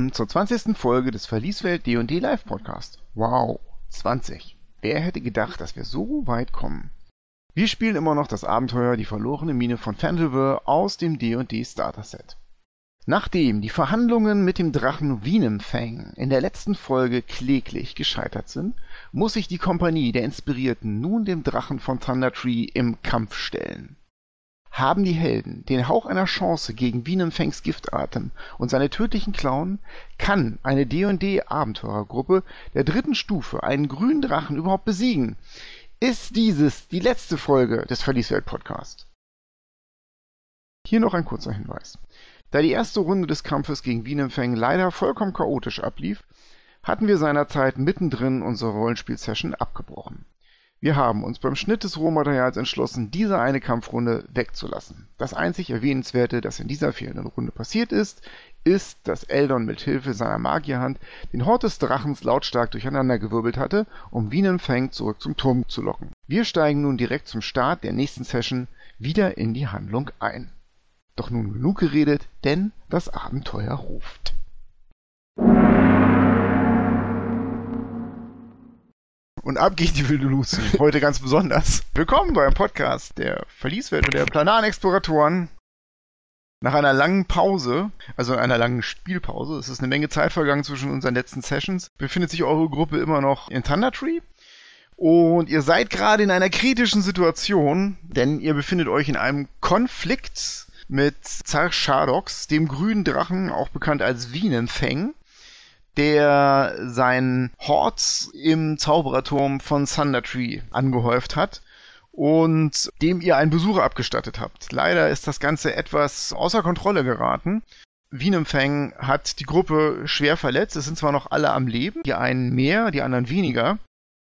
Willkommen zur 20. Folge des Verlieswelt D&D Live Podcast. Wow, 20. Wer hätte gedacht, dass wir so weit kommen? Wir spielen immer noch das Abenteuer Die verlorene Mine von Fandelver aus dem D&D Starter Set. Nachdem die Verhandlungen mit dem Drachen Wienemfang in der letzten Folge kläglich gescheitert sind, muss sich die Kompanie der Inspirierten nun dem Drachen von Thundertree im Kampf stellen. Haben die Helden den Hauch einer Chance gegen Wienemfangs Giftatem und seine tödlichen Klauen, kann eine D&D Abenteurergruppe der dritten Stufe einen grünen Drachen überhaupt besiegen, ist dieses die letzte Folge des Verlieswelt Podcast. Hier noch ein kurzer Hinweis. Da die erste Runde des Kampfes gegen Wienemfang leider vollkommen chaotisch ablief, hatten wir seinerzeit mittendrin unsere Rollenspiel-Session abgebrochen. Wir haben uns beim Schnitt des Rohmaterials entschlossen, diese eine Kampfrunde wegzulassen. Das einzig Erwähnenswerte, das in dieser fehlenden Runde passiert ist, ist, dass Eldon mit Hilfe seiner Magierhand den Hort des Drachens lautstark durcheinandergewirbelt hatte, um Wienenfang zurück zum Turm zu locken. Wir steigen nun direkt zum Start der nächsten Session wieder in die Handlung ein. Doch nun genug geredet, denn das Abenteuer ruft. Und ab geht die wilde Lucy. Heute ganz besonders. Willkommen beim Podcast der Verlieswelt und der planaren Exploratoren. Nach einer langen Pause, also einer langen Spielpause, es ist eine Menge Zeit vergangen zwischen unseren letzten Sessions, befindet sich eure Gruppe immer noch in Thundertree. Und ihr seid gerade in einer kritischen Situation, denn ihr befindet euch in einem Konflikt mit Zar Shadox, dem grünen Drachen, auch bekannt als Wienenfang der seinen Hort im Zaubererturm von Thundertree angehäuft hat und dem ihr einen Besuch abgestattet habt. Leider ist das Ganze etwas außer Kontrolle geraten. Wienemfang hat die Gruppe schwer verletzt. Es sind zwar noch alle am Leben, die einen mehr, die anderen weniger.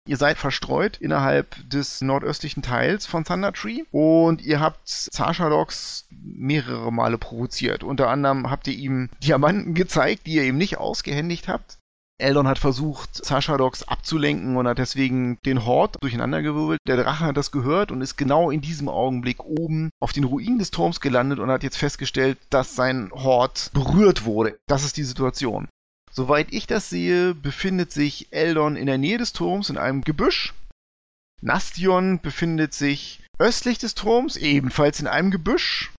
Ihr seid verstreut innerhalb des nordöstlichen Teils von Thunder Tree und ihr habt Zarshadox mehrere Male provoziert. Unter anderem habt ihr ihm Diamanten gezeigt, die ihr ihm nicht ausgehändigt habt. Eldon hat versucht, Zarshadox abzulenken und hat deswegen den Hort durcheinandergewirbelt. Der Drache hat das gehört und ist genau in diesem Augenblick oben auf den Ruinen des Turms gelandet und hat jetzt festgestellt, dass sein Hort berührt wurde. Das ist die Situation. Soweit ich das sehe, befindet sich Eldon in der Nähe des Turms in einem Gebüsch. Nastion befindet sich östlich des Turms, ebenfalls in einem Gebüsch.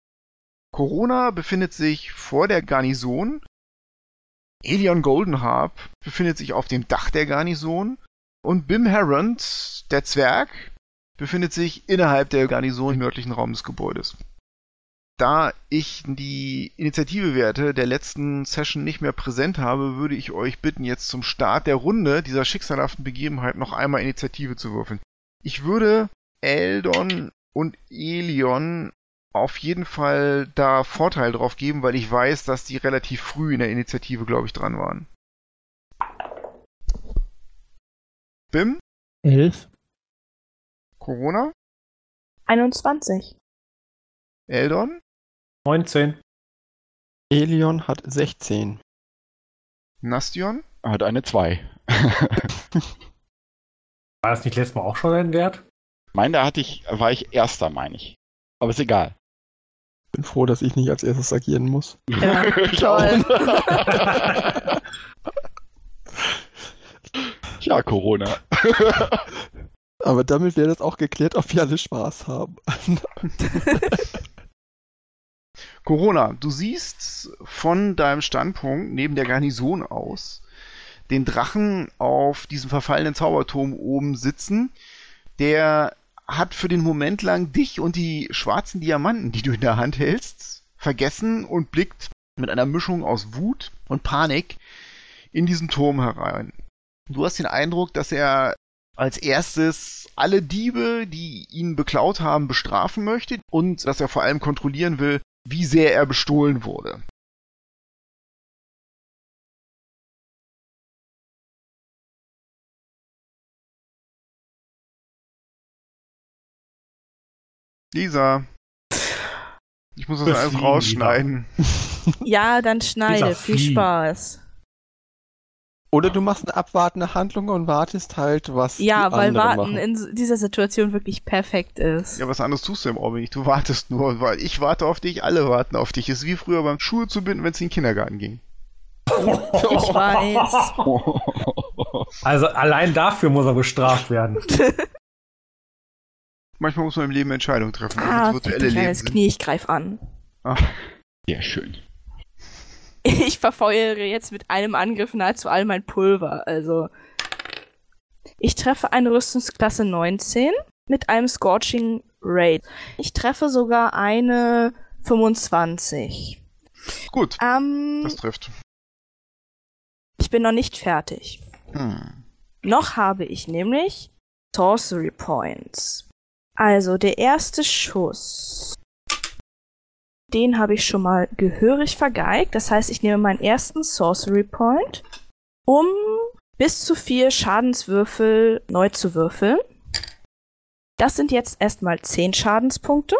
Corona befindet sich vor der Garnison. Elion Goldenharp befindet sich auf dem Dach der Garnison. Und Bim Herond, der Zwerg, befindet sich innerhalb der Garnison im nördlichen Raum des Gebäudes da ich die Initiativewerte der letzten Session nicht mehr präsent habe, würde ich euch bitten, jetzt zum Start der Runde dieser schicksalhaften Begebenheit noch einmal Initiative zu würfeln. Ich würde Eldon und Elion auf jeden Fall da Vorteil drauf geben, weil ich weiß, dass die relativ früh in der Initiative, glaube ich, dran waren. Bim? Elf. Corona? 21. Eldon? 19. Elion hat 16. Nastion? Hat eine 2. War das nicht letztes Mal auch schon ein Wert? Mein, da hatte ich, war ich Erster, meine ich. Aber ist egal. Bin froh, dass ich nicht als erstes agieren muss. Ja, toll. ja, Corona. Aber damit wäre das auch geklärt, ob wir alle Spaß haben. Corona, du siehst von deinem Standpunkt neben der Garnison aus den Drachen auf diesem verfallenen Zauberturm oben sitzen. Der hat für den Moment lang dich und die schwarzen Diamanten, die du in der Hand hältst, vergessen und blickt mit einer Mischung aus Wut und Panik in diesen Turm herein. Du hast den Eindruck, dass er als erstes alle Diebe, die ihn beklaut haben, bestrafen möchte und dass er vor allem kontrollieren will, wie sehr er bestohlen wurde. Lisa. Ich muss das alles rausschneiden. Ja, dann schneide. Viel. Spaß. Oder du machst eine abwartende Handlung und wartest halt, was Ja, die weil Warten machen. in dieser Situation wirklich perfekt ist. Ja, was anderes tust du im Orbit nicht. Du wartest nur, weil ich warte auf dich, alle warten auf dich. Ist wie früher beim Schuhe zu binden, wenn es in den Kindergarten ging. Ich weiß. Also allein dafür muss er bestraft werden. Manchmal muss man im Leben Entscheidungen treffen. Ah, virtuelle Leben kleines sind. Knie, ich greif an. Sehr schön. Ich verfeuere jetzt mit einem Angriff nahezu all mein Pulver. Also. Ich treffe eine Rüstungsklasse 19 mit einem Scorching Raid. Ich treffe sogar eine 25. Gut, Ähm, das trifft. ich bin noch nicht fertig. Hm. Noch habe ich nämlich Sorcery Points. Also der erste Schuss. Den habe ich schon mal gehörig vergeigt. Das heißt, ich nehme meinen ersten Sorcery Point, um bis zu vier Schadenswürfel neu zu würfeln. Das sind jetzt erstmal zehn Schadenspunkte.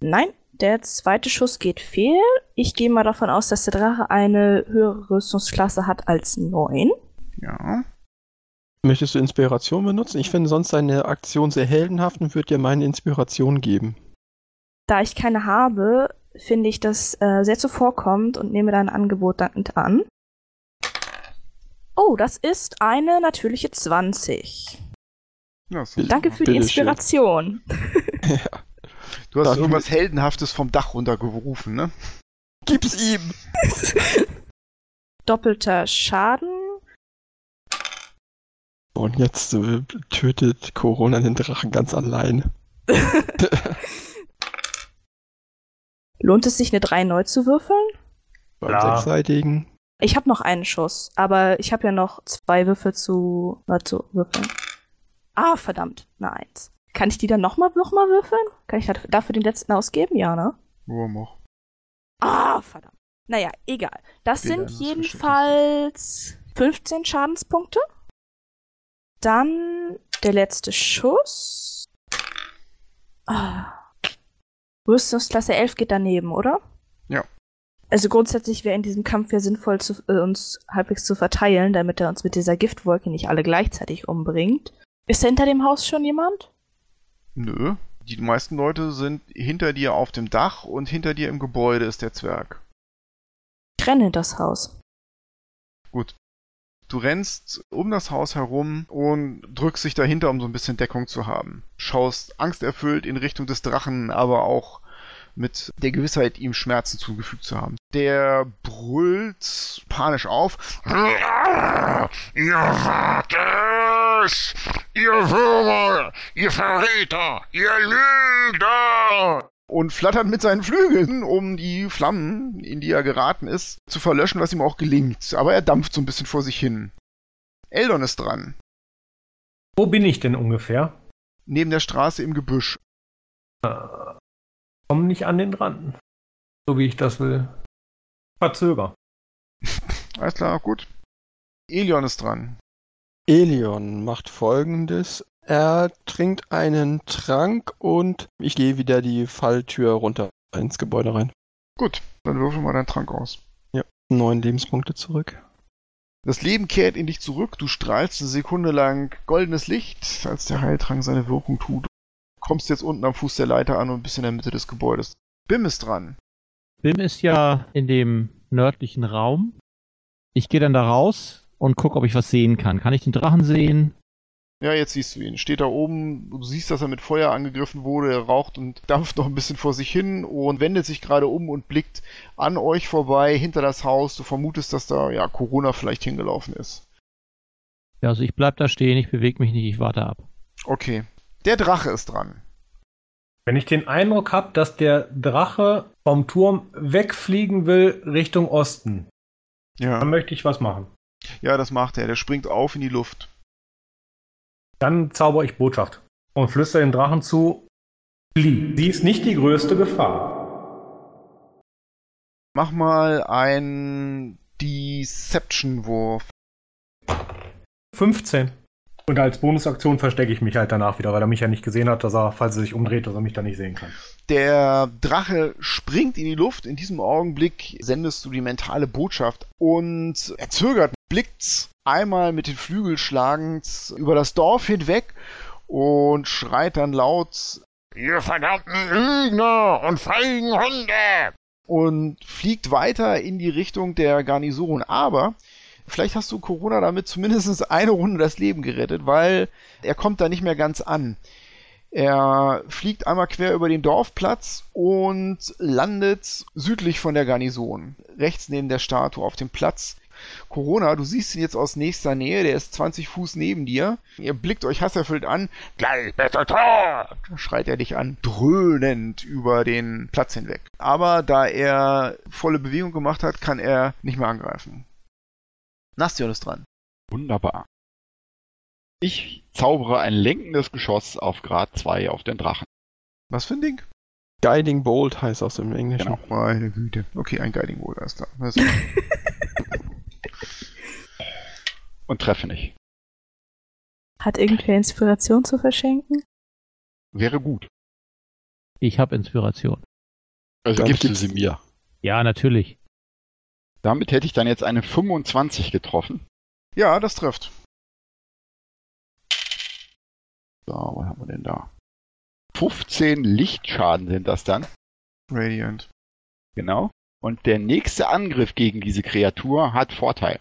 Nein, der zweite Schuss geht fehl. Ich gehe mal davon aus, dass der Drache eine höhere Rüstungsklasse hat als 9. Ja. Möchtest du Inspiration benutzen? Ich finde sonst deine Aktion sehr heldenhaft und würde dir meine Inspiration geben. Da ich keine habe, finde ich das äh, sehr zuvorkommend und nehme dein Angebot dankend an. Oh, das ist eine natürliche 20. ja Danke für die. Inspiration. Du hast Dafür- irgendwas Heldenhaftes vom Dach runtergerufen, ne? Gib's ihm! Doppelter Schaden. Und jetzt äh, tötet Corona den Drachen ganz allein. Lohnt es sich, eine 3 neu zu würfeln? Beim Ja. sechsseitigen. Ich habe noch einen Schuss, aber ich habe ja noch zwei Würfel zu, äh, zu würfeln. Ah, verdammt, eine 1. Kann ich die dann nochmal noch mal würfeln? Kann ich dafür den letzten ausgeben? Ja, ne? Wurm auch. Ah, verdammt. Naja, egal. Das Wir sind jedenfalls 15 Schadenspunkte. Dann der letzte Schuss. Ah. Rüstungsklasse 11 geht daneben, oder? Ja. Also grundsätzlich wäre in diesem Kampf ja sinnvoll, zu, äh, uns halbwegs zu verteilen, damit er uns mit dieser Giftwolke nicht alle gleichzeitig umbringt. Ist hinter dem Haus schon jemand? Nö. Die meisten Leute sind hinter dir auf dem Dach und hinter dir im Gebäude ist der Zwerg. Ich renne in das Haus. Gut. Du rennst um das Haus herum und drückst dich dahinter, um so ein bisschen Deckung zu haben. Schaust angsterfüllt in Richtung des Drachen, aber auch mit der Gewissheit, ihm Schmerzen zugefügt zu haben. Der brüllt panisch auf. Ihr wart es! Ihr Würmer! Ihr Verräter! Ihr Lügner! Und flattert mit seinen Flügeln, um die Flammen, in die er geraten ist, zu verlöschen, was ihm auch gelingt. Aber er dampft so ein bisschen vor sich hin. Eldon ist dran. Wo bin ich denn ungefähr? Neben der Straße im Gebüsch. Äh, komm nicht an den Rand. So wie ich das will. Verzöger. Alles klar, gut. Elion ist dran. Elion macht folgendes. Er trinkt einen Trank und ich gehe wieder die Falltür runter ins Gebäude rein. Gut, dann würfel mal deinen Trank aus. Neun Lebenspunkte zurück. Das Leben kehrt in dich zurück, du strahlst eine Sekunde lang goldenes Licht, als der Heiltrank seine Wirkung tut. Kommst jetzt unten am Fuß der Leiter an und bist in der Mitte des Gebäudes. Bim ist dran. Bim ist ja in dem nördlichen Raum. Ich gehe dann da raus und gucke, ob ich was sehen kann. Kann ich den Drachen sehen? Ja, jetzt siehst du ihn. Steht da oben, du siehst, dass er mit Feuer angegriffen wurde, er raucht und dampft noch ein bisschen vor sich hin und wendet sich gerade um und blickt an euch vorbei, hinter das Haus. Du vermutest, dass da, ja, Corona vielleicht hingelaufen ist. Ja, also ich bleib da stehen, ich bewege mich nicht, ich warte ab. Okay. Der Drache ist dran. Wenn ich den Eindruck habe, dass der Drache vom Turm wegfliegen will Richtung Osten, Ja. dann möchte ich was machen. Ja, das macht er. Der springt auf in die Luft. Dann zauber ich Botschaft und flüstere den Drachen zu, flieh. Sie ist nicht die größte Gefahr. Mach mal einen Deception-Wurf. 15. Und als Bonusaktion verstecke ich mich halt danach wieder, weil er mich ja nicht gesehen hat, dass er, falls er sich umdreht, dass er mich da nicht sehen kann. Der Drache springt in die Luft. In diesem Augenblick sendest du die mentale Botschaft und er zögert, blickt einmal mit den Flügeln schlagend über das Dorf hinweg und schreit dann laut Ihr verdammten Lügner und feigen Hunde! und fliegt weiter in die Richtung der Garnison. Aber vielleicht hast du Corona damit zumindest eine Runde das Leben gerettet, weil er kommt da nicht mehr ganz an. Er fliegt einmal quer über den Dorfplatz und landet südlich von der Garnison, rechts neben der Statue auf dem Platz. Corona, du siehst ihn jetzt aus nächster Nähe, der ist 20 Fuß neben dir. Ihr blickt euch hasserfüllt an, Gleich bist du tot! schreit er dich an, dröhnend über den Platz hinweg. Aber da er volle Bewegung gemacht hat, kann er nicht mehr angreifen. Nastion ist dran. Wunderbar. Ich zaubere ein lenkendes Geschoss auf Grad 2 auf den Drachen. Was für ein Ding? Guiding Bolt heißt das im Englischen. Genau. Meine Güte. Okay, ein Guiding Bolt, alles klar. Und treffe nicht. Hat irgendwer Inspiration zu verschenken? Wäre gut. Ich habe Inspiration. Also Dann gibst du sie mir. Ja, natürlich. Damit hätte ich dann jetzt eine 25 getroffen. ja, das trifft. So, was haben wir denn da? 15 Lichtschaden sind das dann. Radiant. Genau. Und der nächste Angriff gegen diese Kreatur hat Vorteil.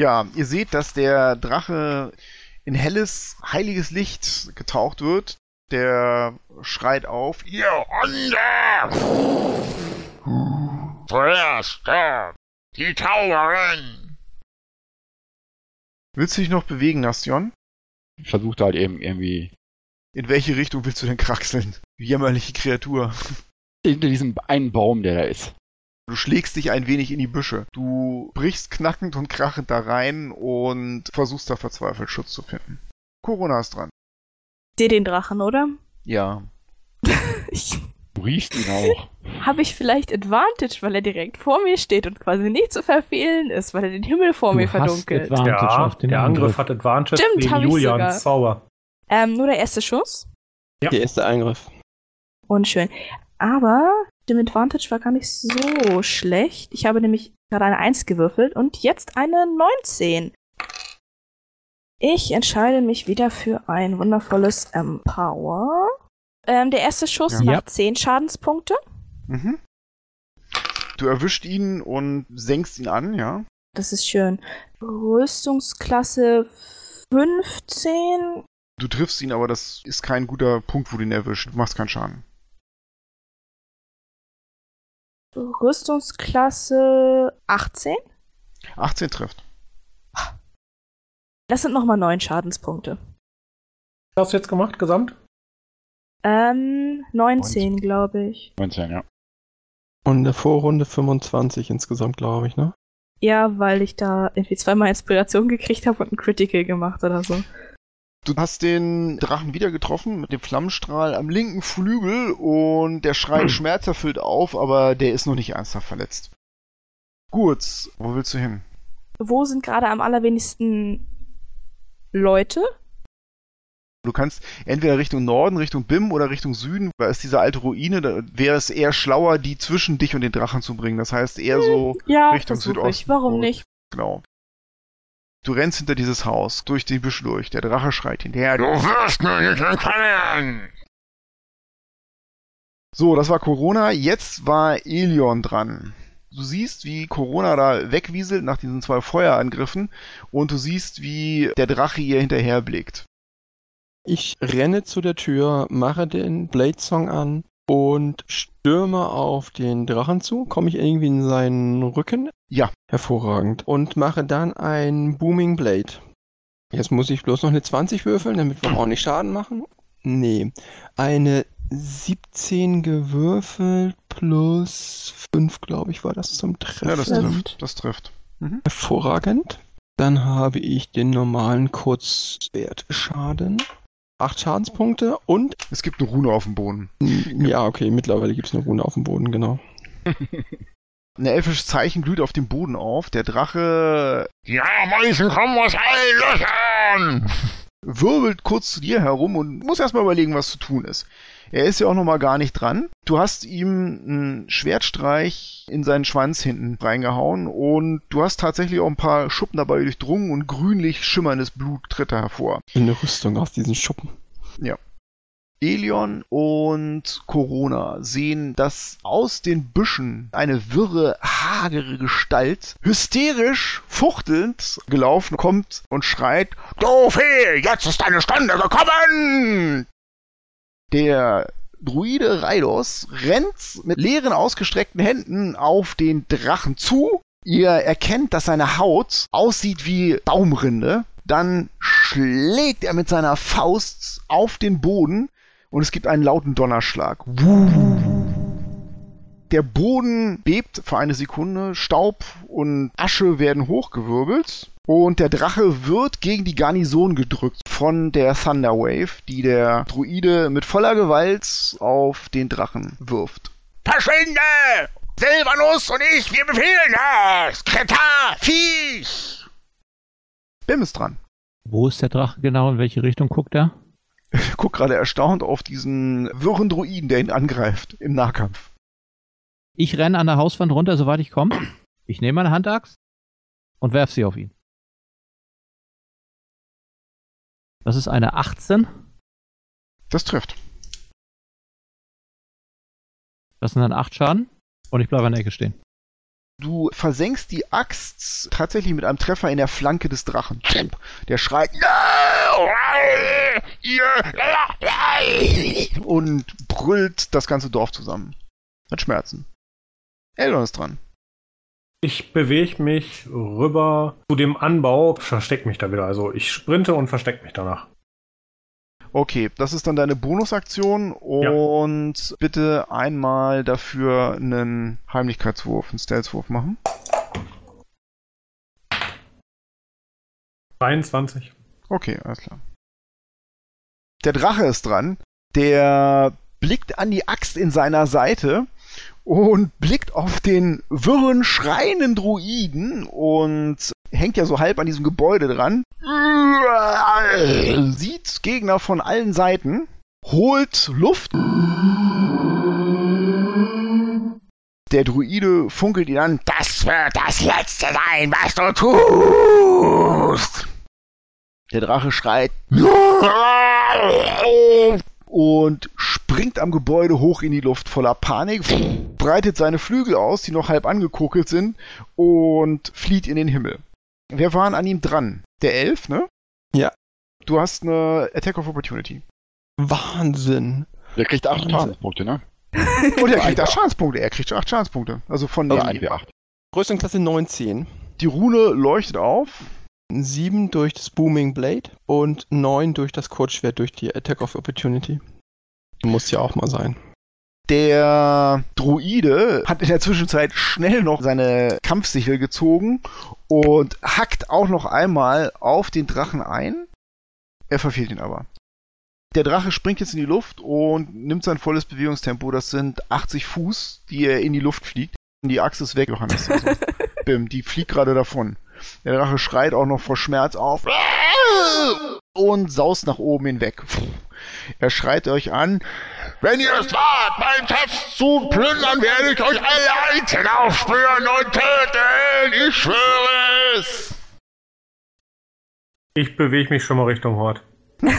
Ja, ihr seht, dass der Drache in helles, heiliges Licht getaucht wird. Der schreit auf. Ihr Hunde! Zuerst die Tauberin! Willst du dich noch bewegen, Nastion? Versucht halt eben irgendwie In welche Richtung willst du denn kraxeln? Jämmerliche Kreatur. hinter diesem einen Baum, der da ist. Du schlägst dich ein wenig in die Büsche. Du brichst knackend und krachend da rein und versuchst da verzweifelt Schutz zu finden. Corona ist dran. Dir den Drachen, oder? Ja. Ich, Du riechst ihn auch. Habe ich vielleicht Advantage, weil er direkt vor mir steht und quasi nicht zu verfehlen ist, weil er den Himmel vor Du mir hast verdunkelt? Advantage Ja, auf den der Angriff Angriff. hat Advantage Stimmt, gegen sogar. Zauber. Ähm, nur der erste Schuss. Ja. Der erste Eingriff. Unschön. Aber dem Advantage war gar nicht so schlecht. Ich habe nämlich gerade eine 1 gewürfelt und jetzt eine 19. Ich entscheide mich wieder für ein wundervolles Empower. Ähm, der erste Schuss Ja. macht 10 Schadenspunkte. Mhm. Du erwischt ihn und senkst ihn an, ja. Das ist schön. Rüstungsklasse 15. Du triffst ihn, aber das ist kein guter Punkt, wo du ihn erwischt. Du machst keinen Schaden. Rüstungsklasse 18. 18 trifft. Das sind nochmal 9 Schadenspunkte. Was hast du jetzt gemacht, gesamt? Ähm, 19, glaube ich. 19, ja. Und in der Vorrunde 25 insgesamt, glaube ich, ne? Ja, weil ich da irgendwie zweimal Inspiration gekriegt habe und ein Critical gemacht oder so. Du hast den Drachen wieder getroffen mit dem Flammenstrahl am linken Flügel und der schreit schmerzerfüllt auf, aber der ist noch nicht ernsthaft verletzt. Gut, wo willst du hin? Wo sind gerade am allerwenigsten Leute? Du kannst entweder Richtung Norden, Richtung Bim oder Richtung Süden. Da ist diese alte Ruine, da wäre es eher schlauer, die zwischen dich und den Drachen zu bringen. Das heißt eher so Ja, Richtung Südosten. ich. Warum nicht? Genau. Du rennst hinter dieses Haus, durch die Büsche durch. Der Drache schreit hinterher. Du wirst mir nicht entkommen! So, das war Corona. Jetzt war Elion dran. Du siehst, wie Corona da wegwieselt nach diesen zwei Feuerangriffen und du siehst, wie der Drache ihr hinterherblickt. Ich renne zu der Tür, mache den Blade Song an und stürme auf den Drachen zu. Komme ich irgendwie in seinen Rücken? Ja. Hervorragend. Und mache dann ein Booming Blade. Jetzt muss ich bloß noch eine 20 würfeln, damit wir ordentlich Schaden machen. Nee. Eine 17 gewürfelt plus 5, glaube ich, war das zum Treffen. Ja, das trifft. Das trifft. Mhm. Hervorragend. Dann habe ich den normalen Kurzwertschaden. Acht Schadenspunkte und Es gibt eine Rune auf dem Boden. ja, okay, mittlerweile gibt es eine Rune auf dem Boden, genau. Ein elfisches Zeichen glüht auf dem Boden auf. Der Drache Die Ameisen kommen aus allen Löchern! Wirbelt kurz zu dir herum und muss erstmal überlegen, was zu tun ist. Er ist ja auch noch mal gar nicht dran. Du hast ihm einen Schwertstreich in seinen Schwanz hinten reingehauen und du hast tatsächlich auch ein paar Schuppen dabei durchdrungen und grünlich schimmerndes Blut tritt da hervor. Eine Rüstung aus diesen Schuppen. Elion und Corona sehen, dass aus den Büschen eine wirre, hagere Gestalt hysterisch, fuchtelnd gelaufen kommt und schreit, Du jetzt ist deine Stunde gekommen! Der Druide Raidos rennt mit leeren ausgestreckten Händen auf den Drachen zu. Ihr erkennt, dass seine Haut aussieht wie Baumrinde. Dann schlägt er mit seiner Faust auf den Boden und es gibt einen lauten Donnerschlag. Der Boden bebt für eine Sekunde, Staub und Asche werden hochgewirbelt und der Drache wird gegen die Garnison gedrückt von der Thunderwave, die der Druide mit voller Gewalt auf den Drachen wirft. Verschwinde! Silvanus und ich, wir befehlen es! Kretar, Viech! Bim ist dran. Wo ist der Drache genau? In welche Richtung guckt er? Guck gerade erstaunt auf diesen wirren Druiden, der ihn angreift im Nahkampf. Ich renne an der Hauswand runter, soweit ich komme. Ich nehme meine Handaxt und werfe sie auf ihn. Das ist eine 18. Das trifft. Das sind dann 8 Schaden. Und ich bleibe an der Ecke stehen. Du versenkst die Axt tatsächlich mit einem Treffer in der Flanke des Drachen. Der schreit und brüllt das ganze Dorf zusammen. Mit Schmerzen. Eldon ist dran. Ich bewege mich rüber zu dem Anbau, versteck mich da wieder. Also ich sprinte und versteck mich danach. Okay, das ist dann deine Bonusaktion und bitte einmal dafür einen Heimlichkeitswurf, einen Stealthwurf machen. 23. Okay, alles klar. Der Drache ist dran. Der blickt an die Axt in seiner Seite und blickt auf den wirren, schreienden Druiden und hängt ja so halb an diesem Gebäude dran. Sieht Gegner von allen Seiten, holt Luft. Der Druide funkelt ihn an. Das wird das Letzte sein, was du tust! Der Drache schreit und springt am Gebäude hoch in die Luft voller Panik, breitet seine Flügel aus, die noch halb angekokelt sind, und flieht in den Himmel. Wer waren an ihm dran? Der Elf, ne? Ja. Du hast eine Attack of Opportunity. Wahnsinn. Der kriegt 8 Wahnsinn. Schadenspunkte, ne? Und er kriegt 8 Schadenspunkte. Er kriegt 8 Schadenspunkte. Also von Also der nicht wir 8. Größenklasse 19. Die Rune leuchtet auf. 7 durch das Booming Blade und 9 durch das Kurzschwert durch die Attack of Opportunity. Muss ja auch mal sein. Der Druide hat in der Zwischenzeit schnell noch seine Kampfsichel gezogen und hackt auch noch einmal auf den Drachen ein. Er verfehlt ihn aber. Der Drache springt jetzt in die Luft und nimmt sein volles Bewegungstempo. Das sind 80 Fuß, die er in die Luft fliegt. Die Axt ist weg, Johannes. Also, Bim, die fliegt gerade davon. Der Drache schreit auch noch vor Schmerz auf und saust nach oben hinweg. Er schreit euch an, Wenn ihr es wagt, meinen Schatz zu plündern, werde ich euch alle einzeln aufspüren und töten! Ich schwöre es! Ich bewege mich schon mal Richtung Hort.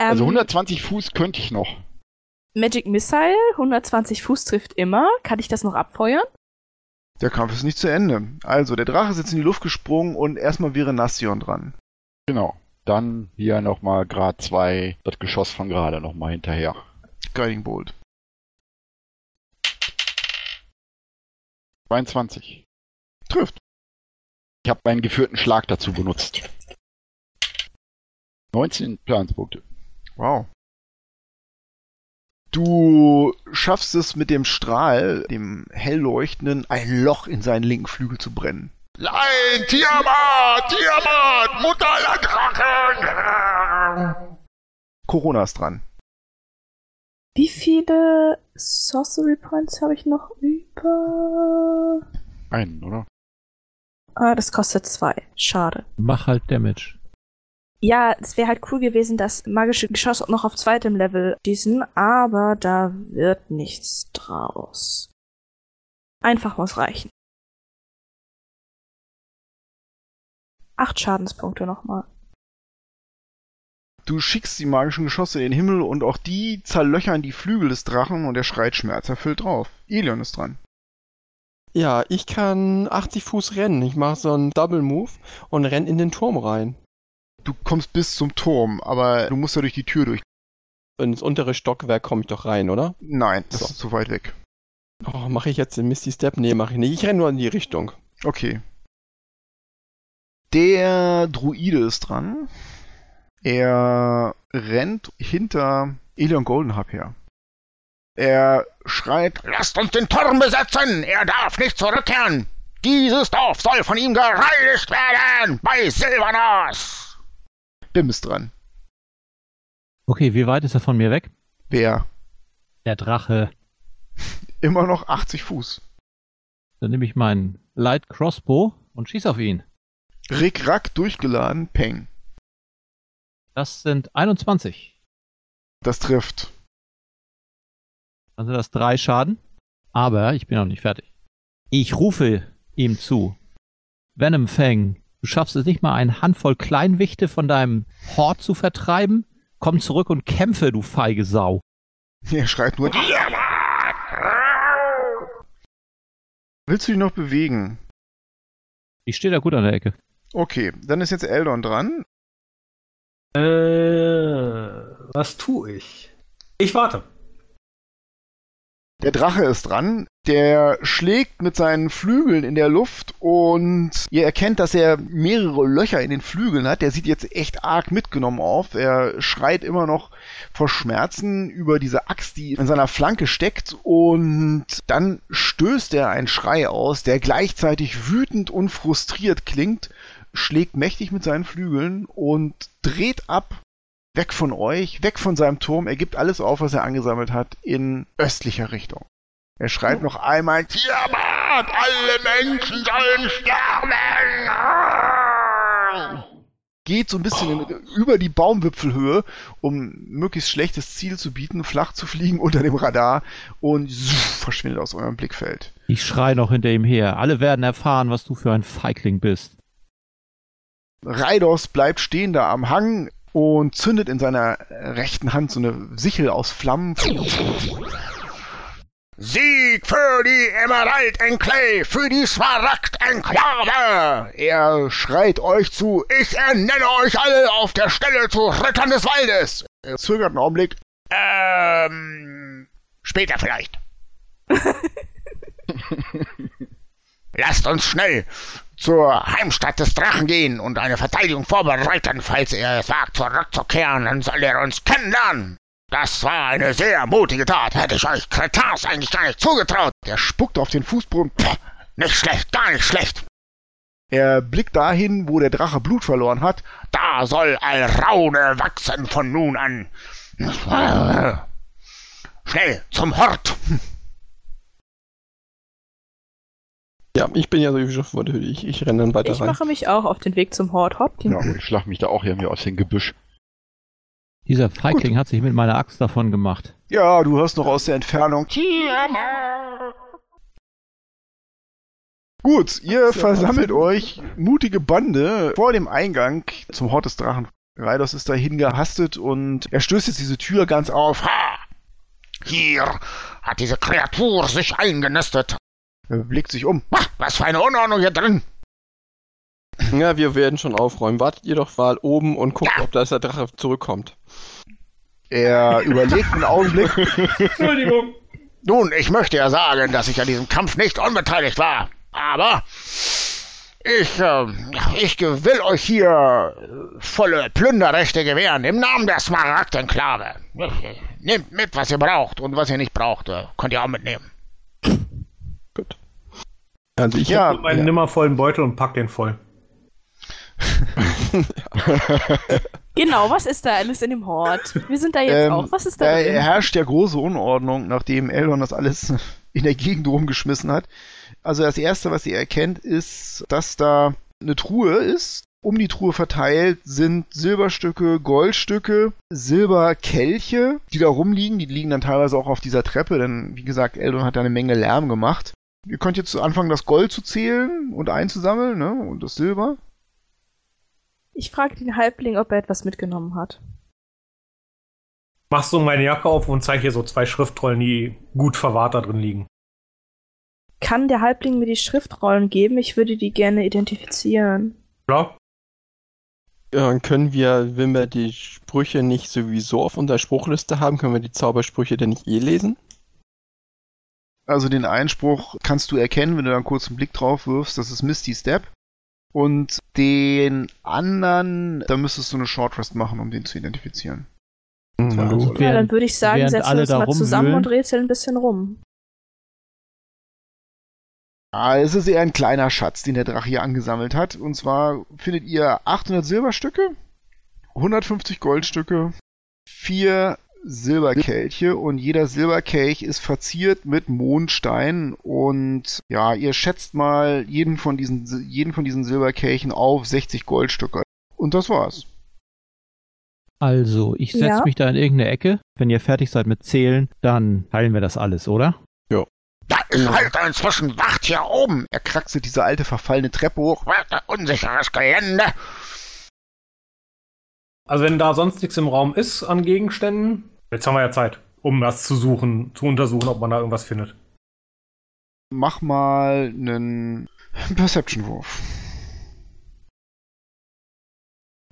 Also Ähm, 120 Fuß könnte ich noch. Magic Missile, 120 Fuß trifft immer. Kann ich das noch abfeuern? Der Kampf ist nicht zu Ende. Also, der Drache ist jetzt in die Luft gesprungen und erstmal wäre Nassion dran. Genau. Dann hier nochmal Grad 2, das Geschoss von gerade nochmal hinterher. Guiding Bolt. 22. Trifft. Ich habe meinen geführten Schlag dazu benutzt. 19 Schadenspunkte. Wow. Du schaffst es mit dem Strahl, dem hellleuchtenden, ein Loch in seinen linken Flügel zu brennen. Nein, Tiamat! Tiamat! Mutter aller Drachen! Corona ist dran. Wie viele Sorcery Points habe ich noch über? Einen, oder? Ah, das kostet zwei. Schade. Mach halt Damage. Ja, es wäre halt cool gewesen, das magische Geschoss noch auf zweitem Level schießen, aber da wird nichts draus. Einfach muss reichen. Acht Schadenspunkte nochmal. Du schickst die magischen Geschosse in den Himmel und auch die zerlöchern die Flügel des Drachen und er schreit schmerzerfüllt drauf. Elion ist dran. Ja, ich kann 80 Fuß rennen. Ich mache so einen Double Move und renn in den Turm rein. Du kommst bis zum Turm, aber du musst ja durch die Tür durch. Ins untere Stockwerk komme ich doch rein, oder? Nein, das So. ist zu weit weg. Oh, mache ich jetzt den Misty Step? Nee, mache ich nicht. Ich renne nur in die Richtung. Okay. Der Druide ist dran. Er rennt hinter Elion Goldenhub her. Er schreit, Lasst uns den Turm besetzen! Er darf nicht zurückkehren! Dieses Dorf soll von ihm gereinigt werden! Bei Silvanos! Bim ist dran. Okay, wie weit ist er von mir weg? Wer? Der Drache. Immer noch 80 Fuß. Dann nehme ich meinen Light Crossbow und schieß auf ihn. Rick Rack durchgeladen, Peng. Das sind 21. Das trifft. Dann sind das drei Schaden. Aber ich bin noch nicht fertig. Ich rufe ihm zu. Venom Fang, du schaffst es nicht mal, eine Handvoll Kleinwichte von deinem Hort zu vertreiben? Komm zurück und kämpfe, du feige Sau. Er schreit nur, willst du dich noch bewegen? Ich stehe da gut an der Ecke. Okay, dann ist jetzt Eldon dran. Äh, was tue ich? Ich warte. Der Drache ist dran. Der schlägt mit seinen Flügeln in der Luft und ihr erkennt, dass er mehrere Löcher in den Flügeln hat. Der sieht jetzt echt arg mitgenommen auf. Er schreit immer noch vor Schmerzen über diese Axt, die in seiner Flanke steckt und dann stößt er einen Schrei aus, der gleichzeitig wütend und frustriert klingt, schlägt mächtig mit seinen Flügeln und dreht ab weg von euch, weg von seinem Turm. Er gibt alles auf, was er angesammelt hat, in östlicher Richtung. Er schreit noch einmal, Tiamat! Alle Menschen sollen sterben! geht so ein bisschen in, über die Baumwipfelhöhe, um möglichst schlechtes Ziel zu bieten, flach zu fliegen unter dem Radar und verschwindet aus eurem Blickfeld. Ich schrei noch hinter ihm her. Alle werden erfahren, was du für ein Feigling bist. Raidos bleibt stehen da am Hang und zündet in seiner rechten Hand so eine Sichel aus Flammen. Sieg für die Emerald Enclave, für die Smaragd Enklave! Er schreit euch zu. Ich ernenne euch alle auf der Stelle zu Rittern des Waldes! Er zögert einen Augenblick. Ähm, später vielleicht. Lasst uns schnell zur Heimstatt des Drachen gehen und eine Verteidigung vorbereiten. Falls er es wagt, zurückzukehren, dann soll er uns kennenlernen. Das war eine sehr mutige Tat. Hätte ich euch Kretars eigentlich gar nicht zugetraut. Er spuckt auf den Fußboden. Pff, nicht schlecht, gar nicht schlecht. Er blickt dahin, wo der Drache Blut verloren hat. Da soll Alraune wachsen von nun an. Schnell zum Hort. Ja, ich bin ja sowieso vor der Hütte. Ich, ich renne dann weiter Ich rein. mache mich auch auf den Weg zum Hort Hopkins. Ja, ich schlag mich da auch irgendwie aus dem Gebüsch. Dieser Feigling hat sich mit meiner Axt davon gemacht. Ja, du hörst noch aus der Entfernung. Gut, ihr versammelt euch, mutige Bande, vor dem Eingang zum Hort des Drachen. Raidos ist dahin gehastet und er stößt jetzt diese Tür ganz auf. Ha! Hier hat diese Kreatur sich eingenistet. Er blickt sich um. Was für eine Unordnung hier drin. Ja, wir werden schon aufräumen. Wartet ihr doch mal oben und guckt, Ja. ob da der Drache zurückkommt. Er überlegt einen Augenblick. Entschuldigung. Nun, ich möchte ja sagen, dass ich an diesem Kampf nicht unbeteiligt war. Aber ich, äh, ich will euch hier äh, volle Plünderrechte gewähren im Namen der Smaragd-Enklave. Nehmt mit, was ihr braucht und was ihr nicht braucht, äh, könnt ihr auch mitnehmen. Also ich Ja, hab- Meinen ja. nimmervollen Beutel und pack den voll. Genau, was ist da alles in dem Hort? Wir sind da jetzt Ähm, auch. Was ist da Da drin? herrscht ja große Unordnung, nachdem Eldon das alles in der Gegend rumgeschmissen hat. Also das erste, was ihr erkennt, ist, dass da eine Truhe ist um die Truhe verteilt sind Silberstücke, Goldstücke, Silberkelche, die da rumliegen. Die liegen dann teilweise auch auf dieser Treppe, denn wie gesagt, Eldon hat da eine Menge Lärm gemacht. Ihr könnt jetzt anfangen, das Gold zu zählen und einzusammeln, ne? Und das Silber. Ich frage den Halbling, ob er etwas mitgenommen hat. Machst du meine Jacke auf und zeig hier so zwei Schriftrollen, die gut verwahrt da drin liegen. Kann der Halbling mir die Schriftrollen geben? Ich würde die gerne identifizieren. Klar? Ja, dann können wir, wenn wir die Sprüche nicht sowieso auf unserer Spruchliste haben, können wir die Zaubersprüche dann nicht eh lesen? Also den Einspruch kannst du erkennen, wenn du da einen kurzen Blick drauf wirfst. Das ist Misty Step. Und den anderen, da müsstest du eine Short Rest machen, um den zu identifizieren. Mhm. Gut. Ja, dann würde ich sagen, setzen wir alle uns mal zusammen und rätseln ein bisschen rum. Ah, es ist eher ein kleiner Schatz, den der Drache hier angesammelt hat. Und zwar findet ihr 800 Silberstücke, 150 Goldstücke, vier Silberkelche und jeder Silberkelch ist verziert mit Mondstein und ja, ihr schätzt mal jeden von diesen, jeden von diesen Silberkelchen auf 60 Goldstücke. Und das war's. Also, ich setze Ja. mich da in irgendeine Ecke. Wenn ihr fertig seid mit Zählen, dann teilen wir das alles, oder? Da ist halt inzwischen Wacht hier oben. Er kraxelt diese alte verfallene Treppe hoch. Unsicheres Gelände. Also wenn da sonst nichts im Raum ist an Gegenständen, jetzt haben wir ja Zeit, um das zu suchen, zu untersuchen, ob man da irgendwas findet. Mach mal einen Perception-Wurf.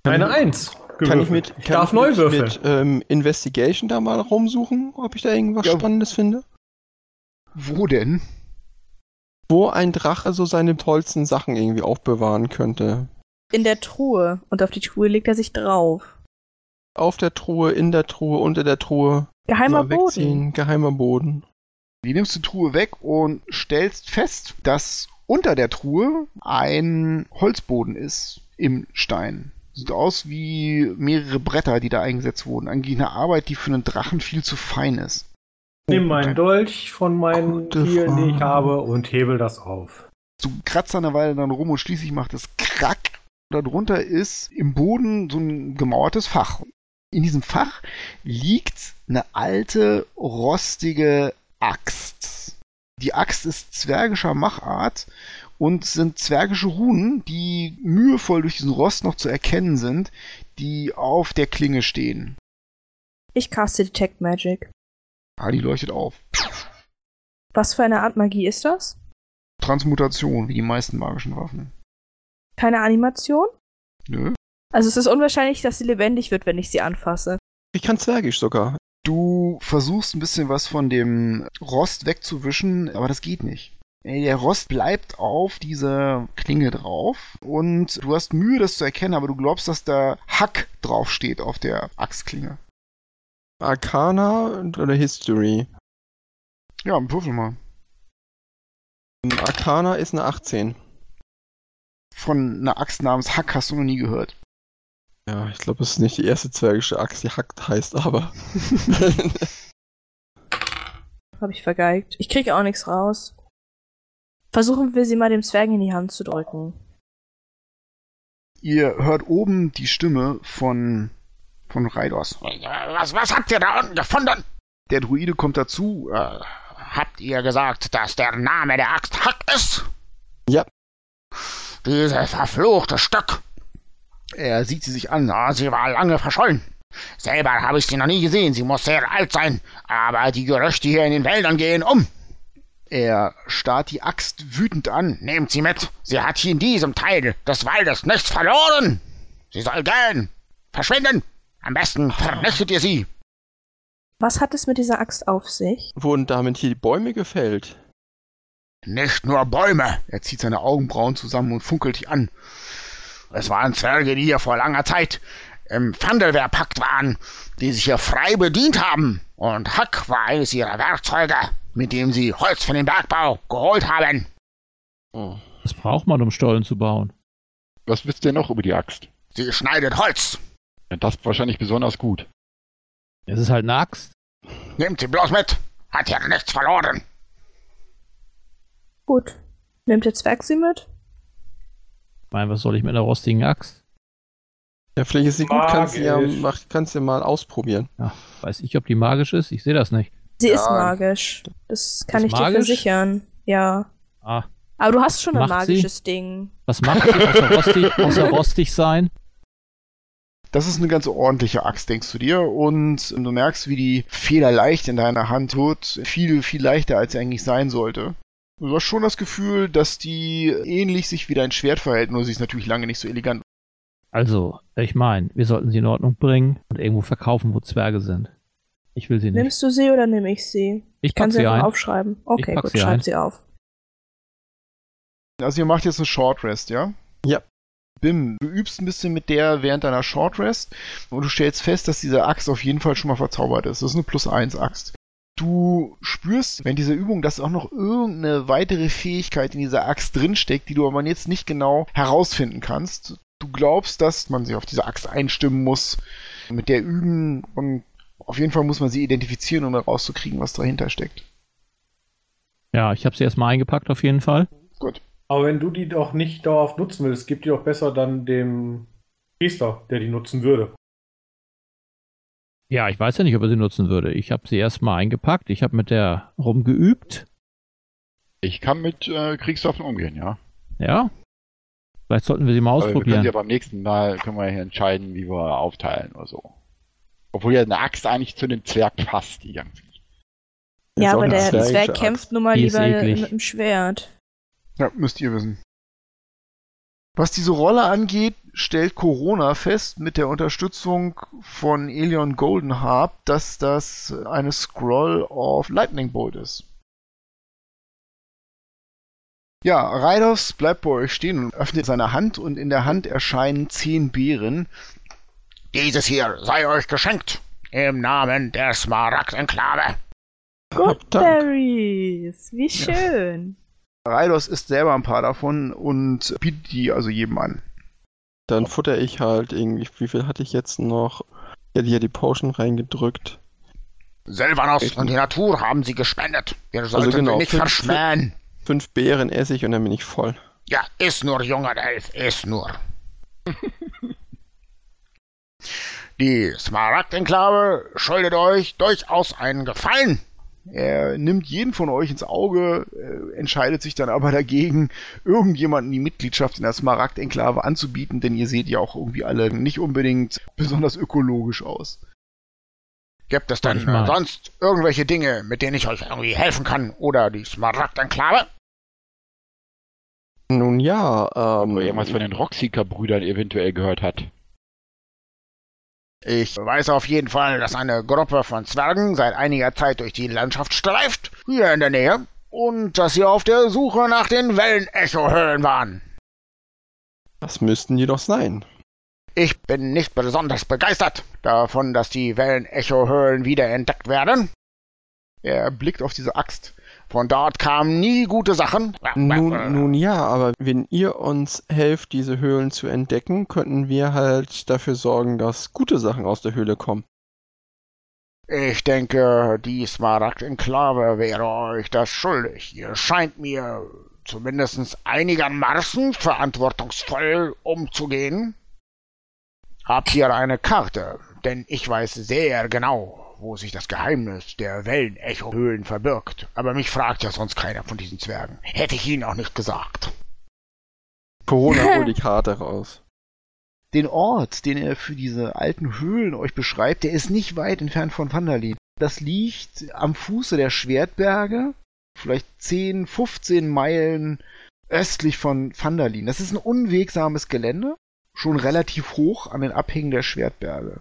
Eine Eins. Kann ich mit, Ich kann darf ich neu mit, würfeln. mit ähm, Investigation da mal rumsuchen, ob ich da irgendwas Ja. Spannendes finde? Wo denn? Wo ein Drache so seine tollsten Sachen irgendwie aufbewahren könnte. In der Truhe. Und auf die Truhe legt er sich drauf. Auf der Truhe, in der Truhe, unter der Truhe. Geheimer Mal Boden. wegziehen, geheimer Boden. Die nimmst die Truhe weg und stellst fest, dass unter der Truhe ein Holzboden ist im Stein. Sieht aus wie mehrere Bretter, die da eingesetzt wurden. Eigentlich eine Arbeit, die für einen Drachen viel zu fein ist. Nimm meinen Dolch von meinen Gute vielen, die ich habe, und hebel das auf. Du kratzt eine Weile dann rum und schließlich macht es Krack. Darunter ist im Boden so ein gemauertes Fach. In diesem Fach liegt eine alte, rostige Axt. Die Axt ist zwergischer Machart und sind zwergische Runen, die mühevoll durch diesen Rost noch zu erkennen sind, die auf der Klinge stehen. Ich caste Detect Magic. Ah, die leuchtet auf. Was für eine Art Magie ist das? Transmutation, wie die meisten magischen Waffen. Keine Animation? Nö. Also es ist unwahrscheinlich, dass sie lebendig wird, wenn ich sie anfasse. Ich kann Zwergisch sogar. Du versuchst ein bisschen was von dem Rost wegzuwischen, aber das geht nicht. Der Rost bleibt auf dieser Klinge drauf und du hast Mühe, das zu erkennen, aber du glaubst, dass da Hack draufsteht auf der Axtklinge. Arcana oder History? Ja, würfel mal. Arcana ist eine 18. Von einer Axt namens Hack hast du noch nie gehört. Ja, ich glaube, es ist nicht die erste zwergische Axt, die hackt heißt, aber. Habe ich vergeigt. Ich kriege auch nichts raus. Versuchen wir sie mal dem Zwerg in die Hand zu drücken. Ihr hört oben die Stimme von, von Raidos. Was, was habt ihr da unten gefunden? Der Druide kommt dazu. Äh, habt ihr gesagt, dass der Name der Axt Hack ist? Ja. Dieses verfluchte Stück. Er sieht sie sich an. Na, sie war lange verschollen. Selber habe ich sie noch nie gesehen. Sie muss sehr alt sein. Aber die Gerüchte hier in den Wäldern gehen um. Er starrt die Axt wütend an. Nehmt sie mit. Sie hat hier in diesem Teil des Waldes nichts verloren. Sie soll gehen. Verschwinden. Am besten vernichtet ihr sie. Was hat es mit dieser Axt auf sich? Wurden damit hier die Bäume gefällt? Nicht nur Bäume. Er zieht seine Augenbrauen zusammen und funkelt dich an. Es waren Zwerge, die hier vor langer Zeit im Pfandelwehrpakt waren, die sich hier frei bedient haben. Und Hack war eines ihrer Werkzeuge, mit dem sie Holz für den Bergbau geholt haben. Oh. Das braucht man, um Stollen zu bauen. Was wisst ihr noch über die Axt? Sie schneidet Holz. Das wahrscheinlich besonders gut. Es ist halt eine Axt. Nehmt sie bloß mit. Hat ja nichts verloren. Gut. Nimmt der Zwerg sie mit? Ich meine, was soll ich mit einer rostigen Axt? Ja, vielleicht ist sie gut, kannst du ja, kannst du mal ausprobieren. Weiß ich, ob die magisch ist? Ich sehe das nicht. Sie Ja. ist magisch. Das kann Ist ich dir magisch? versichern. Ja. Ah, Aber du hast schon ein Macht sie? magisches Ding. was macht sie außer rostig, außer rostig sein? Das ist eine ganz ordentliche Axt, denkst du dir. Und du merkst, wie die federleicht in deiner Hand tut. Viel, viel leichter, als sie eigentlich sein sollte. Du hast schon das Gefühl, dass die ähnlich sich wie dein Schwert verhält, nur sie ist natürlich lange nicht so elegant. Also, ich meine, wir sollten sie in Ordnung bringen und irgendwo verkaufen, wo Zwerge sind. Ich will sie nicht. Nimmst du sie oder nehme ich sie? ich Kann pack sie sie einfach ein. aufschreiben. Okay, gut, sie schreib ein. sie auf. Also ihr macht jetzt eine Short Rest, ja? Ja. Bim, du übst ein bisschen mit der während deiner Short Rest und du stellst fest, dass diese Axt auf jeden Fall schon mal verzaubert ist. Das ist eine Plus 1 Axt. Du spürst, wenn diese Übung, dass auch noch irgendeine weitere Fähigkeit in dieser Axt drinsteckt, die du aber jetzt nicht genau herausfinden kannst. Du glaubst, dass man sich auf diese Axt einstimmen muss, mit der üben und auf jeden Fall muss man sie identifizieren, um herauszukriegen, was dahinter steckt. Ja, ich habe sie erstmal eingepackt auf jeden Fall. Gut. Aber wenn du die doch nicht dauerhaft nutzen willst, gib die doch besser dann dem Priester, der die nutzen würde. Ja, ich weiß ja nicht, ob er sie nutzen würde. Ich habe sie erstmal eingepackt. Ich habe mit der rumgeübt. Ich kann mit äh, Kriegswaffen umgehen, ja. Ja. Vielleicht sollten wir sie mal Aber wir können ausprobieren. ja beim nächsten Mal können wir hier entscheiden, wie wir aufteilen oder so. Obwohl ja eine Axt eigentlich zu dem Zwerg passt, die ganze. Ist Ja, aber der Zwerg kämpft nun mal lieber mit dem Schwert. Ja, müsst ihr wissen. Was diese Rolle angeht, stellt Corona fest mit der Unterstützung von Elion Goldenharp, dass das eine Scroll of Lightning Bolt ist. Ja, Raidos bleibt bei euch stehen und öffnet seine Hand und in der Hand erscheinen zehn Beeren. Dieses hier sei euch geschenkt. Im Namen der Smaragd-Enklave. Hab Dank. Berries, wie schön. Raidos isst selber ein paar davon und bietet die also jedem an. Dann futter ich halt irgendwie, wie viel hatte ich jetzt noch? Ja, die hat die Potion reingedrückt. Silvanos und die Natur haben sie gespendet. Wir sollten genau, sie nicht fünf- verschmähen. Fünf Beeren esse ich und dann bin ich voll. Ja, ist nur, junger Elf, ist nur. Die Smaragd-Enklave schuldet euch durchaus einen Gefallen. Er nimmt jeden von euch ins Auge, äh, entscheidet sich dann aber dagegen, irgendjemanden die Mitgliedschaft in der Smaragd-Enklave anzubieten, denn ihr seht ja auch irgendwie alle nicht unbedingt besonders ökologisch aus. Gibt es denn äh, sonst irgendwelche Dinge, mit denen ich euch irgendwie helfen kann? Oder die Smaragd-Enklave? Nun ja, ähm. Oder irgendwas von den Rockseeker-Brüdern eventuell gehört hat. Ich weiß auf jeden Fall, dass eine Gruppe von Zwergen seit einiger Zeit durch die Landschaft streift, hier in der Nähe, und dass sie auf der Suche nach den Wellenecho-Höhlen waren. Das müssten die doch sein. Ich bin nicht besonders begeistert davon, dass die Wellenecho-Höhlen wiederentdeckt werden. Er blickt auf diese Axt. Von dort kamen nie gute Sachen. Nun, nun ja, aber wenn ihr uns helft, diese Höhlen zu entdecken, könnten wir halt dafür sorgen, dass gute Sachen aus der Höhle kommen. Ich denke, die Smaragd-Enklave wäre euch das schuldig. Ihr scheint mir zumindest einigermaßen verantwortungsvoll umzugehen. Habt ihr eine Karte? Denn ich weiß sehr genau, wo sich das Geheimnis der Wellenecho-Höhlen verbirgt. Aber mich fragt ja sonst keiner von diesen Zwergen. Hätte ich ihnen auch nicht gesagt. Corona hol die Karte raus. Den Ort, den er für diese alten Höhlen euch beschreibt, der ist nicht weit entfernt von Vandalin. Das liegt am Fuße der Schwertberge, vielleicht 10, 15 Meilen östlich von Vandalin. Das ist ein unwegsames Gelände, schon relativ hoch an den Abhängen der Schwertberge.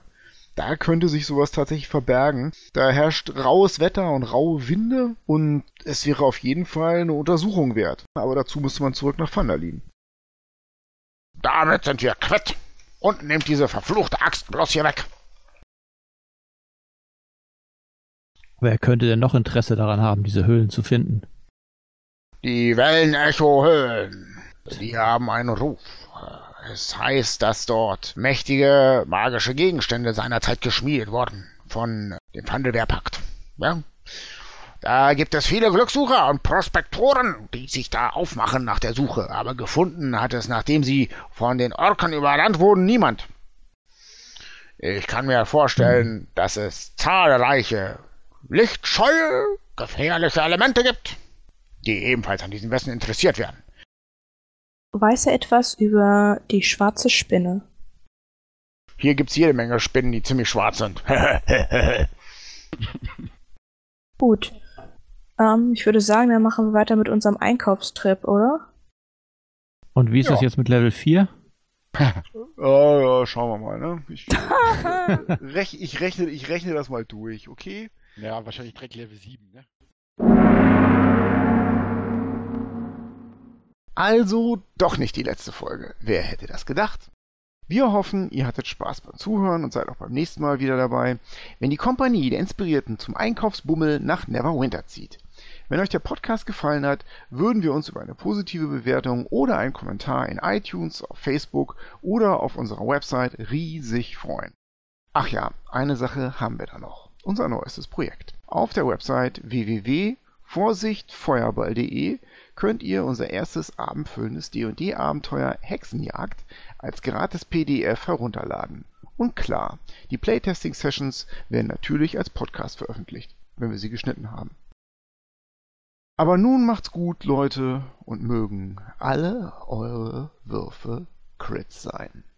Da könnte sich sowas tatsächlich verbergen. Da herrscht raues Wetter und raue Winde und es wäre auf jeden Fall eine Untersuchung wert. Aber dazu müsste man zurück nach Vandalin. Damit sind wir quitt. Und nehmt diese verfluchte Axt bloß hier weg. Wer könnte denn noch Interesse daran haben, diese Höhlen zu finden? Die Wellenecho-Höhlen. Die haben einen Ruf. Es heißt, dass dort mächtige magische Gegenstände seinerzeit geschmiedet wurden von dem Vandelwehrpakt. Ja? Da gibt es viele Glückssucher und Prospektoren, die sich da aufmachen nach der Suche, aber gefunden hat es, nachdem sie von den Orken überrannt wurden, niemand. Ich kann mir vorstellen, dass es zahlreiche lichtscheue, gefährliche Elemente gibt, die ebenfalls an diesem Wissen interessiert werden. Weiß er etwas über die schwarze Spinne? Hier gibt's jede Menge Spinnen, die ziemlich schwarz sind. Gut. Ähm, ich würde sagen, dann machen wir weiter mit unserem Einkaufstrip, oder? Und wie ist Ja. das jetzt mit Level 4? Ja, ja, schauen wir mal, ne? Ich, rech, ich, rechne, ich rechne das mal durch, okay? Ja, wahrscheinlich direkt Level 7, ne? Also doch nicht die letzte Folge. Wer hätte das gedacht? Wir hoffen, ihr hattet Spaß beim Zuhören und seid auch beim nächsten Mal wieder dabei, wenn die Kompanie der Inspirierten zum Einkaufsbummel nach Neverwinter zieht. Wenn euch der Podcast gefallen hat, würden wir uns über eine positive Bewertung oder einen Kommentar in iTunes, auf Facebook oder auf unserer Website riesig freuen. Ach ja, eine Sache haben wir da noch. Unser neuestes Projekt. Auf der Website www.vorsichtfeuerball.de könnt ihr unser erstes abendfüllendes D&D-Abenteuer Hexenjagd als gratis PDF herunterladen. Und klar, die Playtesting-Sessions werden natürlich als Podcast veröffentlicht, wenn wir sie geschnitten haben. Aber nun macht's gut, Leute, und mögen alle eure Würfe Crits sein.